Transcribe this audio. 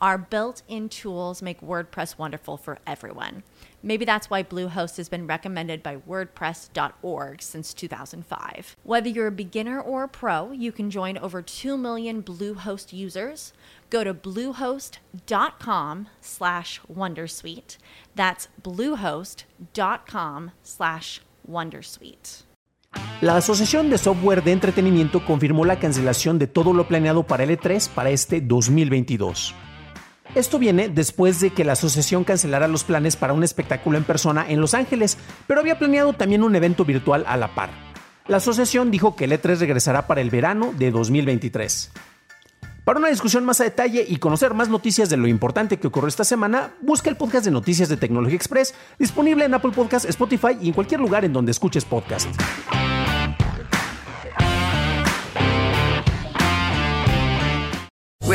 Our built in tools make WordPress wonderful for everyone. Maybe that's why Bluehost has been recommended by WordPress.org since 2005. Whether you're a beginner or a pro, you can join over 2 million Bluehost users. Go to bluehost.com slash Wondersuite. That's bluehost.com slash Wondersuite. La Asociación de Software de Entretenimiento confirmó la cancelación de todo lo planeado para el E3 para este 2022. Esto viene después de que la asociación cancelara los planes para un espectáculo en persona en Los Ángeles, pero había planeado también un evento virtual a la par. La asociación dijo que el E3 regresará para el verano de 2023. Para una discusión más a detalle y conocer más noticias de lo importante que ocurrió esta semana, busca el podcast de Noticias de Tecnología Express, disponible en Apple Podcasts, Spotify y en cualquier lugar en donde escuches podcast.